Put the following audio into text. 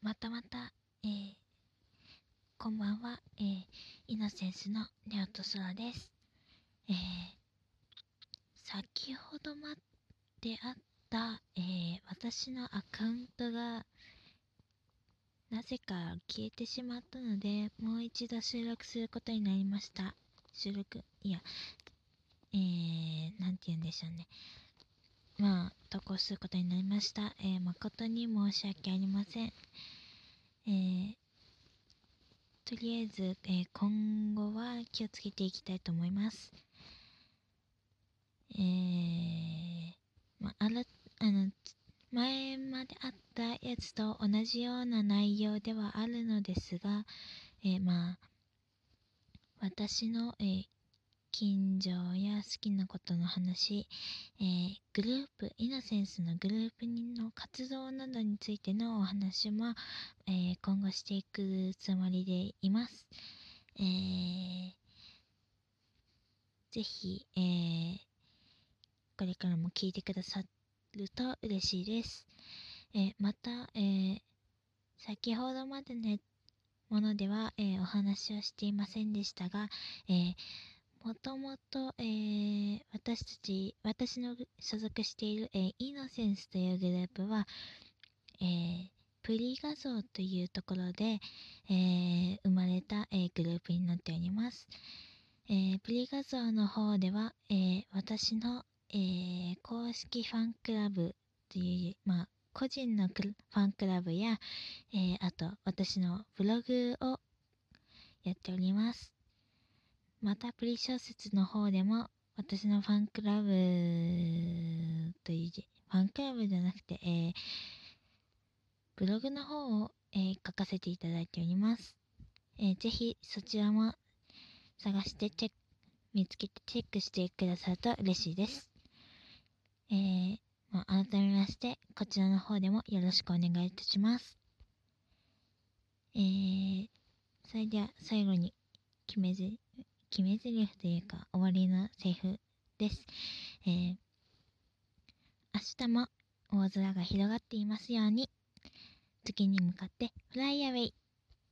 またまた、えー、こんばんは、えー、イノセンスのネオトソラです。えー、先ほどまであった、えー、私のアカウントが、なぜか消えてしまったので、もう一度収録することになりました。収録、いや、えー、なんて言うんでしょうね。まあ、投稿することになりました。えー、誠に申し訳ありません。えー、とりあえず、えー、今後は気をつけていきたいと思います。えー、まあ、あら、あの、前まであったやつと同じような内容ではあるのですが、えー、まあ、私の、えー、近所や好きなことの話、えー、グループ、イノセンスのグループの活動などについてのお話も、えー、今後していくつもりでいます。えー、ぜひ、えー、これからも聞いてくださると嬉しいです。え、また、えー、先ほどまでのものでは、え、お話をしていませんでしたが、えーもともと、えー、私たち、私の所属している、えー、イノセンスというグループは、えー、プリ画像というところで、えー、生まれた、えー、グループになっております。えー、プリ画像の方では、えー、私の、えー、公式ファンクラブという、まあ、個人のファンクラブや、えー、あと私のブログをやっております。またプリ小説の方でも私のファンクラブという字、ファンクラブじゃなくて、えー、ブログの方を、えー、書かせていただいております。えー、ぜひそちらも探してチェック、見つけてチェックしてくださると嬉しいです。えー、まあ、改めまして、こちらの方でもよろしくお願いいたします。えー、それでは最後に決めず、決め台詞というか終わりのセリフです。えー、明日も大空が広がっていますように、月に向かってフライアウェイ